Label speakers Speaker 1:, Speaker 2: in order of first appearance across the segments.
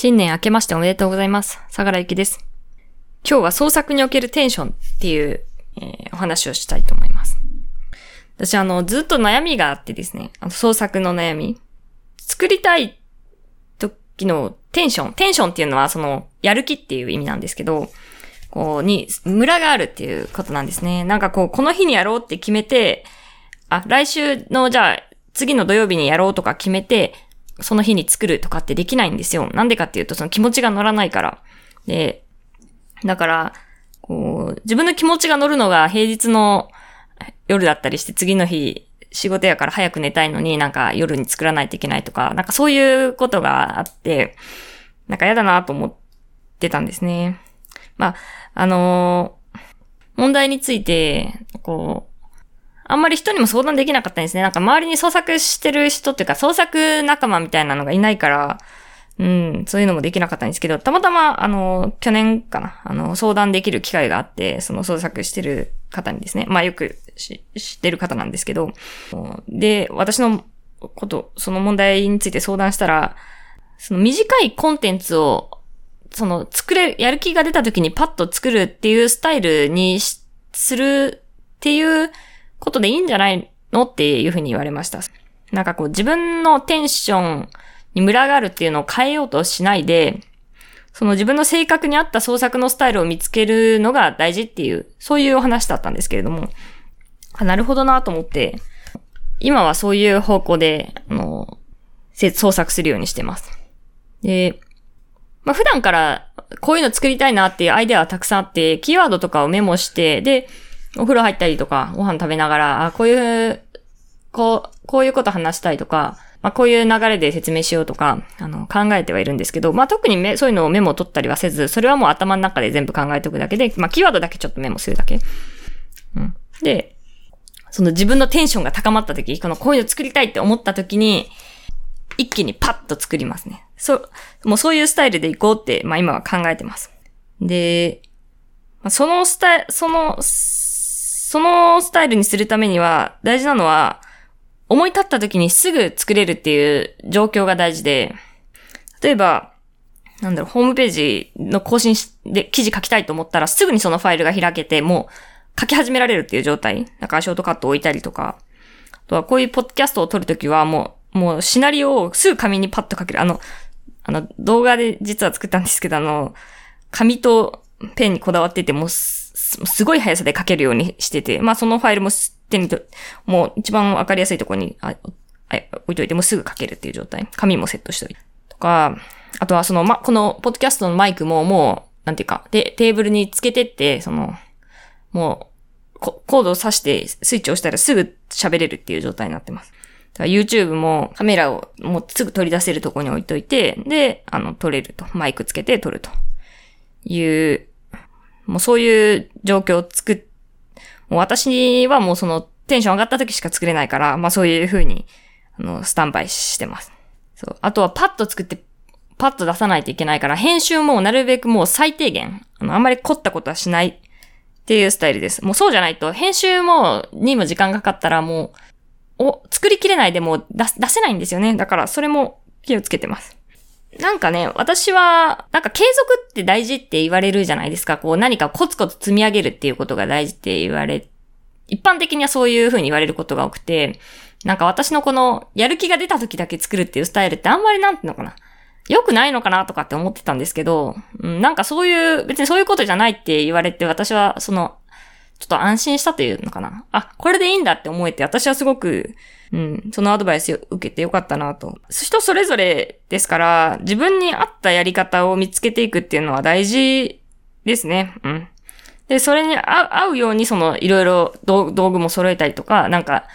Speaker 1: 新年明けましておめでとうございます。相良ゆきです。今日は創作におけるテンションっていう、えーお話をしたいと思います。私あの、ずっと悩みがあってですね、あの創作の悩み。作りたい時のテンション。テンションっていうのはその、やる気っていう意味なんですけど、こう、に、ムラがあるっていうことなんですね。なんかこう、この日にやろうって決めて、あ、来週の、じゃあ、次の土曜日にやろうとか決めて、その日に作るとかってできないんですよ。なんでかっていうと、その気持ちが乗らないから。で、だから、こう、自分の気持ちが乗るのが平日の夜だったりして、次の日、仕事やから早く寝たいのになんか夜に作らないといけないとか、なんかそういうことがあって、なんか嫌だなと思ってたんですね。まあ、あのー問題について、こう、あんまり人にも相談できなかったんですね。なんか周りに創作してる人っていうか、創作仲間みたいなのがいないから、うん、そういうのもできなかったんですけど、たまたま、あの、去年かな、あの、相談できる機会があって、その創作してる方にですね、まあよく知ってる方なんですけど、で、私のこと、その問題について相談したら、その短いコンテンツを、その作れ、やる気が出た時にパッと作るっていうスタイルにするっていうことでいいんじゃないのっていうふうに言われました。なんかこう自分のテンションにムラがあるっていうのを変えようとしないで、その自分の性格に合った創作のスタイルを見つけるのが大事っていう、そういうお話だったんですけれども、あなるほどなと思って、今はそういう方向で、あの、創作するようにしてます。で、まあ、普段からこういうの作りたいなっていうアイデアはたくさんあって、キーワードとかをメモして、で、お風呂入ったりとか、ご飯食べながら、あ、こういう、こう、こういうこと話したいとか、まあ、こういう流れで説明しようとか、あの、考えてはいるんですけど、まあ、特にめそういうのをメモを取ったりはせず、それはもう頭の中で全部考えておくだけで、まあ、キーワードだけちょっとメモするだけ。うん。で、その自分のテンションが高まった時、このこういうの作りたいって思った時に、一気にパッと作りますね。そう、もうそういうスタイルでいこうって、まあ今は考えてます。で、まあそのスタイル、その、そのスタイルにするためには、大事なのは、思い立った時にすぐ作れるっていう状況が大事で、例えば、なんだろう、ホームページの更新で記事書きたいと思ったら、すぐにそのファイルが開けて、もう書き始められるっていう状態。だかショートカットを置いたりとか、あとはこういうポッドキャストを撮るときはもう、もうシナリオをすぐ紙にパッと書ける。あの、あの、動画で実は作ったんですけど、あの、紙とペンにこだわってて、もうす、ごい速さで書けるようにしてて、まあそのファイルも手にと、もう一番わかりやすいところにあ置いといてもすぐ書けるっていう状態。紙もセットしておいて。とか、あとはその、ま、このポッドキャストのマイクももう、なんていうか、で、テーブルにつけてって、その、もう、コードを挿してスイッチを押したらすぐ喋れるっていう状態になってます。YouTube もカメラをもうすぐ取り出せるとこに置いといて、で、あの、撮れると。マイクつけて撮ると。いう、もうそういう状況を作っ、もう私はもうそのテンション上がった時しか作れないから、まあそういう風に、あの、スタンバイしてます。そう。あとはパッと作って、パッと出さないといけないから、編集もなるべくもう最低限、あの、あんまり凝ったことはしないっていうスタイルです。もうそうじゃないと、編集も、にも時間かかったらもう、お、作りきれないでも出せないんですよね。だから、それも気をつけてます。なんかね、私は、なんか継続って大事って言われるじゃないですか。こう何かコツコツ積み上げるっていうことが大事って言われ、一般的にはそういう風に言われることが多くて、なんか私のこの、やる気が出た時だけ作るっていうスタイルってあんまりなんていうのかな。良くないのかなとかって思ってたんですけど、うん、なんかそういう、別にそういうことじゃないって言われて、私はその、ちょっと安心したというのかな。あ、これでいいんだって思えて、私はすごく、うん、そのアドバイスを受けてよかったなと。人それぞれですから、自分に合ったやり方を見つけていくっていうのは大事ですね。うん。で、それに合うように、その、いろいろ道具も揃えたりとか、なんか、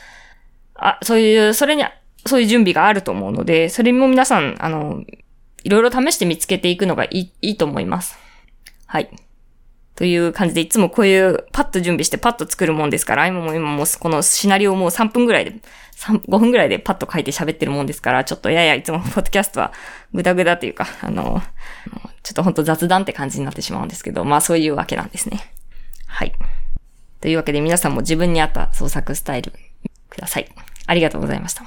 Speaker 1: あ、そういう、それに、そういう準備があると思うので、それも皆さん、あの、いろいろ試して見つけていくのがいい、いいと思います。はい。という感じで、いつもこういうパッと準備してパッと作るもんですから、今も今もこのシナリオをもう3分ぐらいで、5分ぐらいでパッと書いて喋ってるもんですから、ちょっとややいつもポッドキャストはグダグダというか、あの、ちょっとほんと雑談って感じになってしまうんですけど、まあそういうわけなんですね。はい。というわけで皆さんも自分に合った創作スタイルください。ありがとうございました。